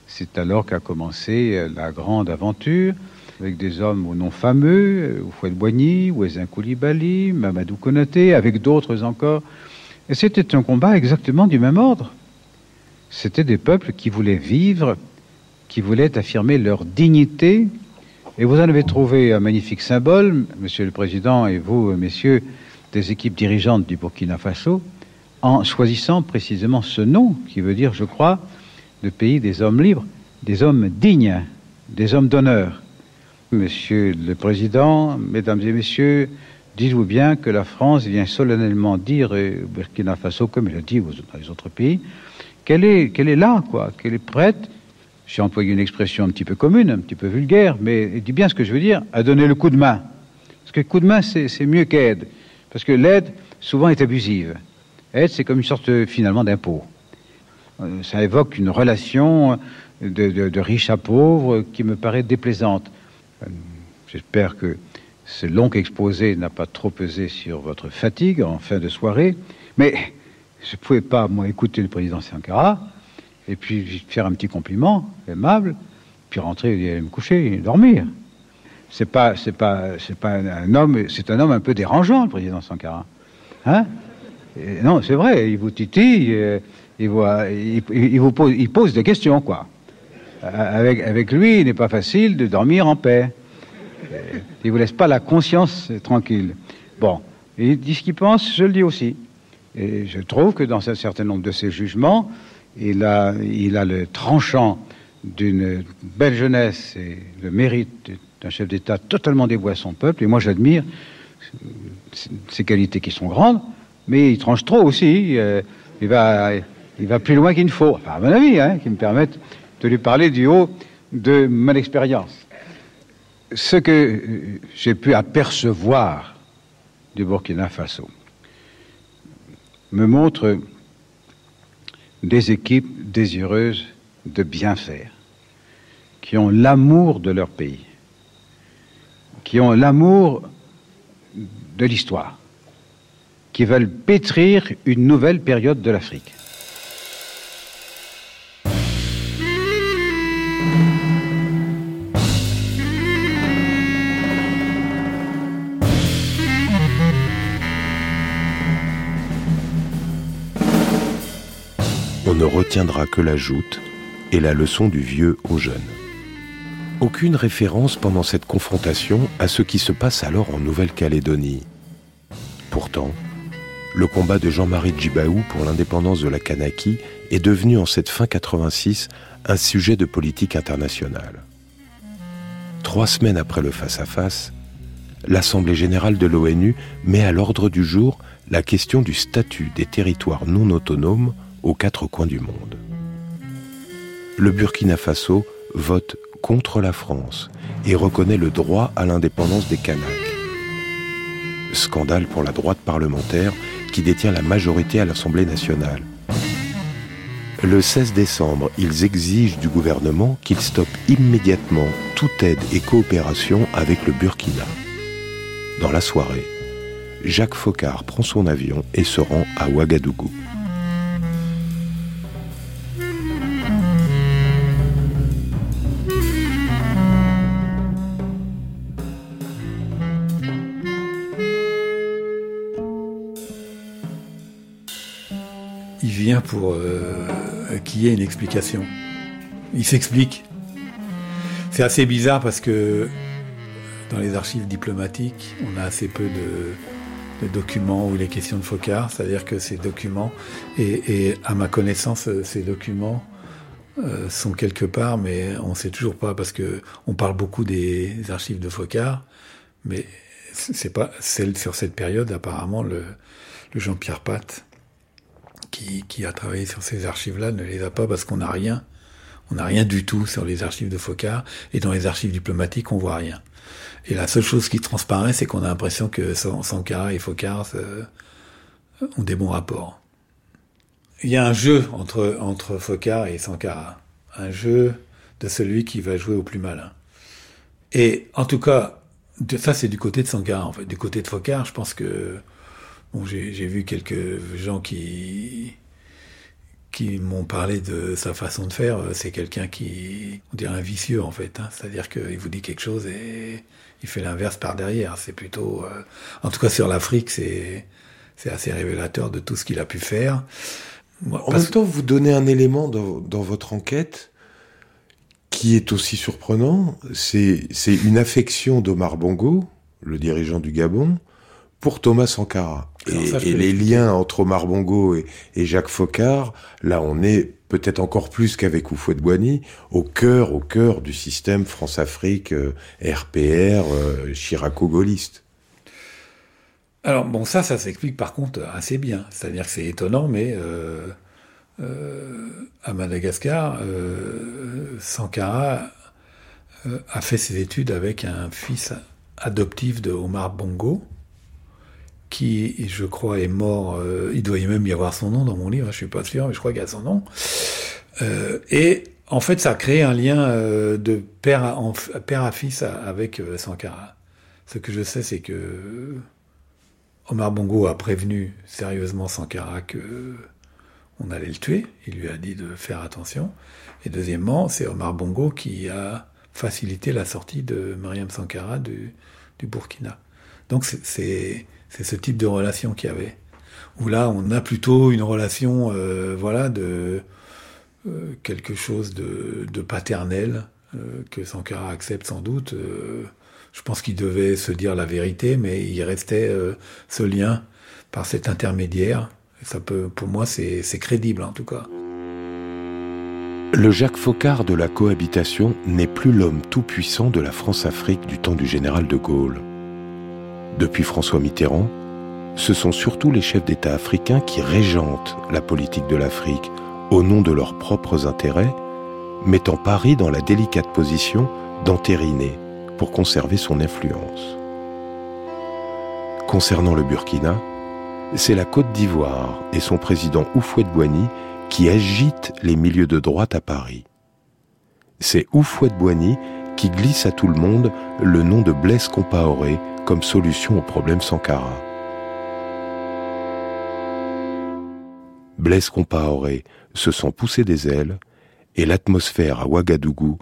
C'est alors qu'a commencé la grande aventure, avec des hommes au nom fameux, euh, Fouad Boigny, Ouezin Koulibaly, Mamadou Konaté, avec d'autres encore. Et c'était un combat exactement du même ordre. C'était des peuples qui voulaient vivre, qui voulaient affirmer leur dignité. Et vous en avez trouvé un magnifique symbole, Monsieur le Président et vous, messieurs, des équipes dirigeantes du Burkina Faso en choisissant précisément ce nom qui veut dire, je crois, le pays des hommes libres, des hommes dignes, des hommes d'honneur. Monsieur le Président, Mesdames et Messieurs, dites-vous bien que la France vient solennellement dire au Burkina Faso, comme elle a dit dans les autres pays, qu'elle est, qu'elle est là, quoi, qu'elle est prête. J'ai employé une expression un petit peu commune, un petit peu vulgaire, mais elle dit bien ce que je veux dire, à donner le coup de main. Parce que coup de main, c'est mieux qu'aide. Parce que l'aide, souvent, est abusive. Aide, c'est comme une sorte, finalement, d'impôt. Euh, ça évoque une relation de, riche à pauvre qui me paraît déplaisante. Euh, j'espère que ce long exposé n'a pas trop pesé sur votre fatigue en fin de soirée, mais je ne pouvais pas, moi, écouter le président Sankara et puis faire un petit compliment aimable, puis rentrer et me coucher et dormir. C'est pas, c'est pas, c'est pas un homme, c'est un homme un peu dérangeant, le président Sankara. Hein? Non, c'est vrai, il vous titille, euh, il, voit, il, vous pose, il pose des questions, quoi. Euh, avec, lui, il n'est pas facile de dormir en paix. Il vous laisse pas la conscience tranquille. Bon, il dit ce qu'il pense, je le dis aussi. Et je trouve que dans un certain nombre de ses jugements, il a, il a le tranchant d'une belle jeunesse et le mérite d'un chef d'État totalement dévoué à son peuple. Et moi, j'admire ses qualités qui sont grandes, mais il tranche trop aussi. Euh, il, va, il va plus loin qu'il ne faut, enfin, à mon avis, hein, qui me permettent de lui parler du haut de mon expérience. Ce que j'ai pu apercevoir du Burkina Faso me montre des équipes désireuses de bien faire, qui ont l'amour de leur pays, qui ont l'amour de l'histoire, qui veulent pétrir une nouvelle période de l'Afrique. Retiendra que la joute et la leçon du vieux au jeune. Aucune référence pendant cette confrontation à ce qui se passe alors en Nouvelle-Calédonie. Pourtant, le combat de Jean-Marie Djibaou pour l'indépendance de la Kanaki est devenu en cette fin 86 un sujet de politique internationale. Trois semaines après le face-à-face, l'Assemblée générale de l'ONU met à l'ordre du jour la question du statut des territoires non autonomes aux quatre coins du monde. Le Burkina Faso vote contre la France et reconnaît le droit à l'indépendance des Kanaks. Scandale pour la droite parlementaire qui détient la majorité à l'Assemblée nationale. Le 16 décembre, ils exigent du gouvernement qu'il stoppe immédiatement toute aide et coopération avec le Burkina. Dans la soirée, Jacques Faucard prend son avion et se rend à Ouagadougou. Pour euh, qu'il y ait une explication. Il s'explique. C'est assez bizarre parce que dans les archives diplomatiques, on a assez peu de, documents où il est question de Focard, c'est-à-dire que ces documents, et, à ma connaissance, ces documents euh, sont quelque part, mais on ne sait toujours pas parce que on parle beaucoup des archives de Focard, mais c'est pas celle sur cette période apparemment le, le Jean-Pierre Pat qui, a travaillé sur ces archives-là ne les a pas parce qu'on n'a rien. On n'a rien du tout sur les archives de Focard et dans les archives diplomatiques, on voit rien. Et la seule chose qui transparaît, c'est qu'on a l'impression que Sankara et Focard ont des bons rapports. Il y a un jeu entre, entre Focard et Sankara. Un jeu de celui qui va jouer au plus malin. Et en tout cas, ça c'est du côté de Sankara. Du côté de Focard, je pense que j'ai vu quelques gens qui qui m'ont parlé de sa façon de faire. C'est quelqu'un qui, on dirait un vicieux en fait. Hein. C'est-à-dire qu'il vous dit quelque chose et il fait l'inverse par derrière. C'est plutôt, euh, en tout cas sur l'Afrique, c'est c'est assez révélateur de tout ce qu'il a pu faire. en même temps, vous donnez un élément dans, dans votre enquête qui est aussi surprenant. C'est une affection d'Omar Bongo, le dirigeant du Gabon, pour Thomas Sankara. Et, les liens entre Omar Bongo et, Jacques Faucard, là on est peut-être encore plus qu'avec Houphouët-Boigny, au cœur, au cœur du système France-Afrique, euh, RPR, euh, Chiraco-gaulliste. Alors bon, ça, ça s'explique par contre assez bien. C'est-à-dire que c'est étonnant, mais euh, à Madagascar, Sankara a fait ses études avec un fils adoptif de Omar Bongo, qui, je crois, est mort. Euh, il doit même y avoir son nom dans mon livre, je suis pas sûr, mais je crois qu'il y a son nom. Euh, et en fait, ça a créé un lien euh, de père à, fils avec Sankara. Ce que je sais, c'est que Omar Bongo a prévenu sérieusement Sankara que on allait le tuer. Il lui a dit de faire attention. Et deuxièmement, c'est Omar Bongo qui a facilité la sortie de Mariam Sankara du, Burkina. Donc c'est ce type de relation qu'il y avait. Où là, on a plutôt une relation, euh, voilà, de euh, quelque chose de, paternel euh, que Sankara accepte sans doute. je pense qu'il devait se dire la vérité, mais il restait ce lien par cet intermédiaire ça peut, pour moi, c'est crédible en tout cas. Le Jacques Faucard de la cohabitation n'est plus l'homme tout-puissant de la France-Afrique du temps du général de Gaulle. Depuis François Mitterrand, ce sont surtout les chefs d'État africains qui régentent la politique de l'Afrique au nom de leurs propres intérêts, mettant Paris dans la délicate position d'entériner pour conserver son influence. Concernant le Burkina, c'est la Côte d'Ivoire et son président Houphouët-Boigny qui agitent les milieux de droite à Paris. C'est Houphouët-Boigny qui glisse à tout le monde le nom de Blaise Compaoré comme solution au problème Sankara. Blaise Compaoré se sent pousser des ailes et l'atmosphère à Ouagadougou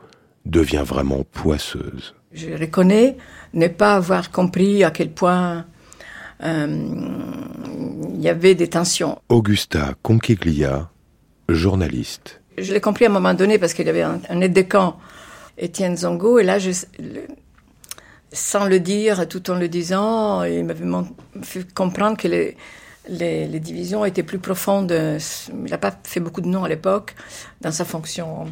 devient vraiment poisseuse. Je reconnais ne pas avoir compris à quel point euh, il y avait des tensions. Augusta Conquiglia, journaliste. Je l'ai compris à un moment donné parce qu'il y avait un, aide de camp, Étienne Zongo, et là, sans le dire, tout en le disant, il m'avait fait comprendre que les, divisions étaient plus profondes. Il n'a pas fait beaucoup de noms à l'époque dans sa fonction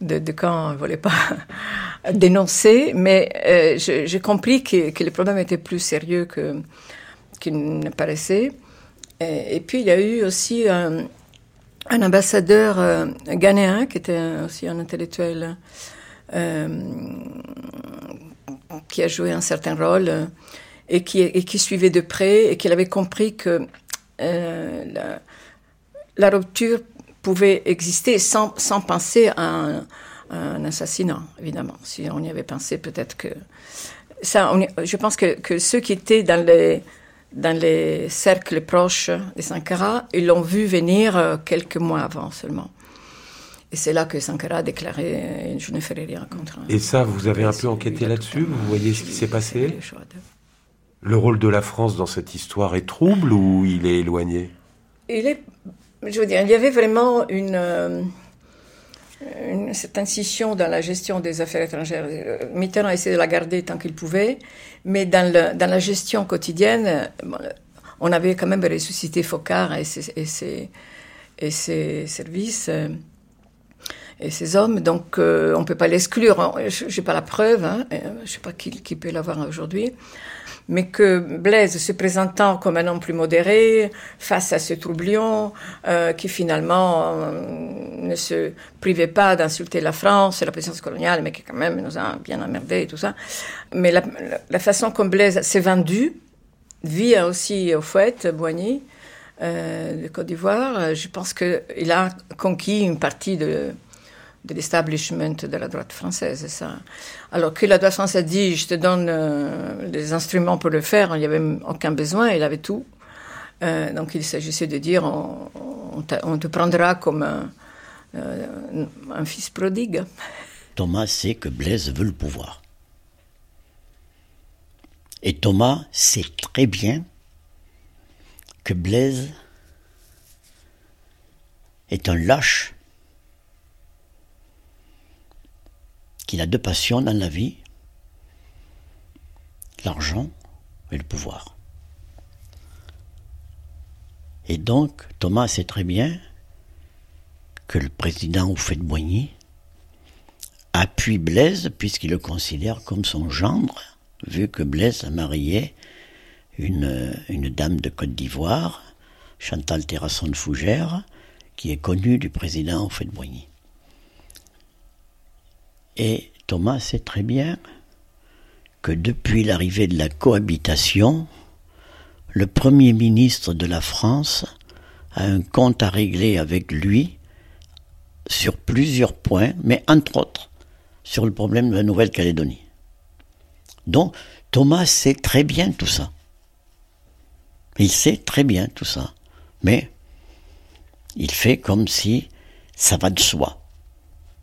de, de camp, il ne voulait pas [LAUGHS] dénoncer, mais euh, j'ai compris que, que les problèmes étaient plus sérieux que qui ne paraissait. Et, puis il y a eu aussi un, ambassadeur euh, ghanéen qui était aussi un intellectuel qui a joué un certain rôle euh, et qui, suivait de près et qui avait compris que la, la, rupture pouvait exister sans, penser à un, un, assassinat, évidemment. Si on y avait pensé, peut-être que... Ça, je pense que, ceux qui étaient dans les dans les cercles proches de Sankara, ils l'ont vu venir euh, quelques mois avant seulement. Et c'est là que Sankara a déclaré Je ne ferai rien contre. Et ça, vous avez un peu enquêté là-dessus Vous voyez ce qui s'est passé Le rôle de la France dans cette histoire est trouble ou il est éloigné Il est. Je veux dire, il y avait vraiment une. Euh, cette incision dans la gestion des affaires étrangères. Euh, Mitterrand a essayé de la garder tant qu'il pouvait, mais dans, le, dans la gestion quotidienne, on avait quand même ressuscité Focard et ses, et ses, et ses services euh, et ses hommes, donc euh, on ne peut pas l'exclure. Je n'ai pas la preuve, hein, je ne sais pas qui, peut l'avoir aujourd'hui mais que Blaise se présentant comme un homme plus modéré face à ce troublion, euh, qui finalement euh, ne se privait pas d'insulter la France et la puissance coloniale, mais qui quand même nous a bien emmerdés et tout ça. Mais la, façon comme Blaise s'est vendu, vit aussi au fouet, Boigny, euh, de Côte d'Ivoire, je pense qu'il a conquis une partie de de l'establishment de la droite française. Ça. Alors que la droite française dit, je te donne euh, les instruments pour le faire, il n'y avait aucun besoin, il avait tout. Euh, donc il s'agissait de dire, on, te prendra comme euh, un, fils prodigue. Thomas sait que Blaise veut le pouvoir. Et Thomas sait très bien que Blaise est un lâche qu'il a deux passions dans la vie, l'argent et le pouvoir. Et donc, Thomas sait très bien que le président Houphouët-Boigny appuie Blaise puisqu'il le considère comme son gendre, vu que Blaise a marié une, dame de Côte d'Ivoire, Chantal Terrasson de Fougère, qui est connue du président Houphouët-Boigny. Et Thomas sait très bien que depuis l'arrivée de la cohabitation, le Premier ministre de la France a un compte à régler avec lui sur plusieurs points, mais entre autres sur le problème de la Nouvelle-Calédonie. Donc, Thomas sait très bien tout ça. Il sait très bien tout ça. Mais il fait comme si ça va de soi.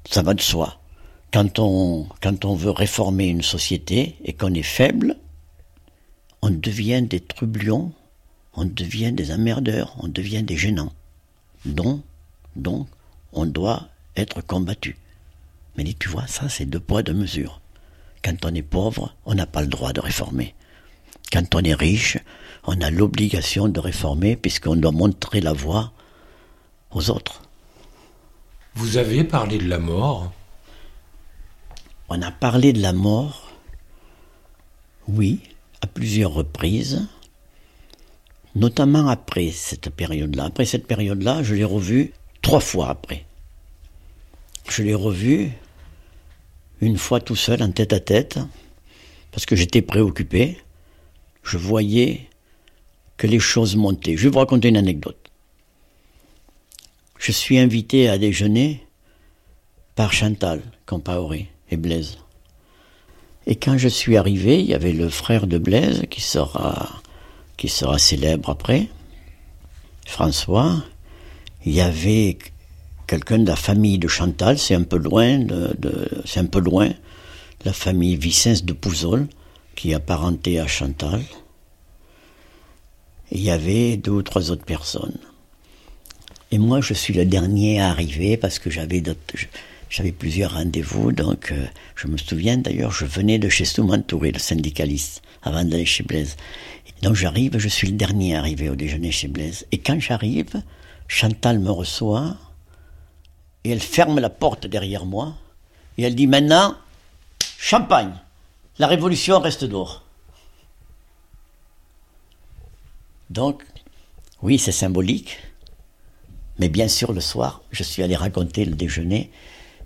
Ça va de soi. Quand on, veut réformer une société et qu'on est faible, on devient des trublions, on devient des emmerdeurs, on devient des gênants. Donc, donc, on doit être combattu. Mais tu vois, ça, c'est deux poids, deux mesures. Quand on est pauvre, on n'a pas le droit de réformer. Quand on est riche, on a l'obligation de réformer puisqu'on doit montrer la voie aux autres. Vous avez parlé de la mort On a parlé de la mort, oui, à plusieurs reprises, notamment après cette période-là. Après cette période-là, je l'ai revu trois fois après. Je l'ai revu une fois tout seul, en tête à tête, parce que j'étais préoccupé. Je voyais que les choses montaient. Je vais vous raconter une anecdote. Je suis invité à déjeuner par Chantal Compaoré et Blaise. Et quand je suis arrivé, il y avait le frère de Blaise qui sera, qui sera célèbre après, François. Il y avait quelqu'un de la famille de Chantal, c'est un peu loin, de, c'est un peu loin, la famille Vicence de Pouzol, qui est apparenté à Chantal. il y avait deux ou trois autres personnes. Et moi, je suis le dernier à arriver parce que j'avais j'avais plusieurs rendez-vous. Donc, euh, je me souviens d'ailleurs, je venais de chez Soumantouré, le syndicaliste, avant d'aller chez Blaise. donc, j'arrive, je suis le dernier à arriver au déjeuner chez Blaise. Et quand j'arrive, Chantal me reçoit et elle ferme la porte derrière moi et elle dit maintenant, champagne, la révolution reste dehors. Donc, oui, c'est symbolique, mais bien sûr, le soir, je suis allé raconter le déjeuner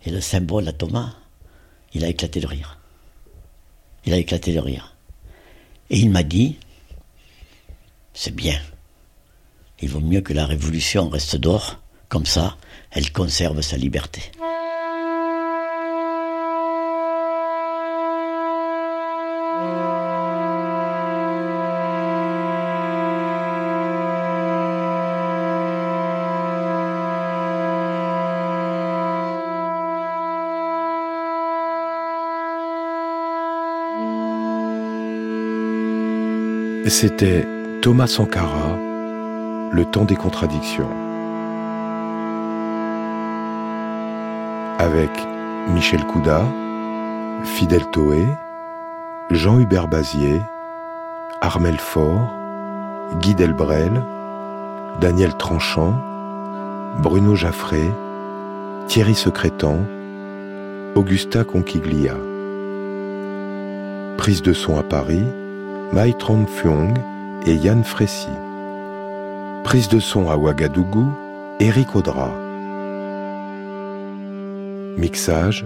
et le symbole à Thomas, il a éclaté de rire. Il a éclaté de rire. Et il m'a dit, c'est bien. Il vaut mieux que la révolution reste d'or, comme ça, elle conserve sa liberté. C'était Thomas Sankara, Le temps des contradictions. Avec Michel Couda, Fidel Toé, Jean-Hubert Bazier, Armel Faure, Guy Delbrel, Daniel Tranchant, Bruno Jaffré, Thierry Secrétan, Augusta Conquiglia. Prise de son à Paris, Mai Tron Phuong et Yann Frécy. Prise de son à Ouagadougou, Eric Audra. Mixage,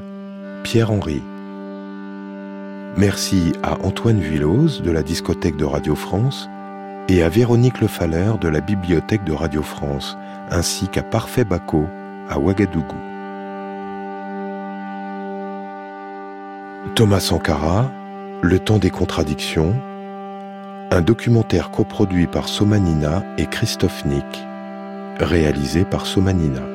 Pierre-Henri. Merci à Antoine Villos de la discothèque de Radio France et à Véronique Le Faller de la bibliothèque de Radio France, ainsi qu'à Parfait Baco à Ouagadougou. Thomas Sankara, Le temps des contradictions, un documentaire coproduit par Somanina et Christophe Nick, réalisé par Somanina.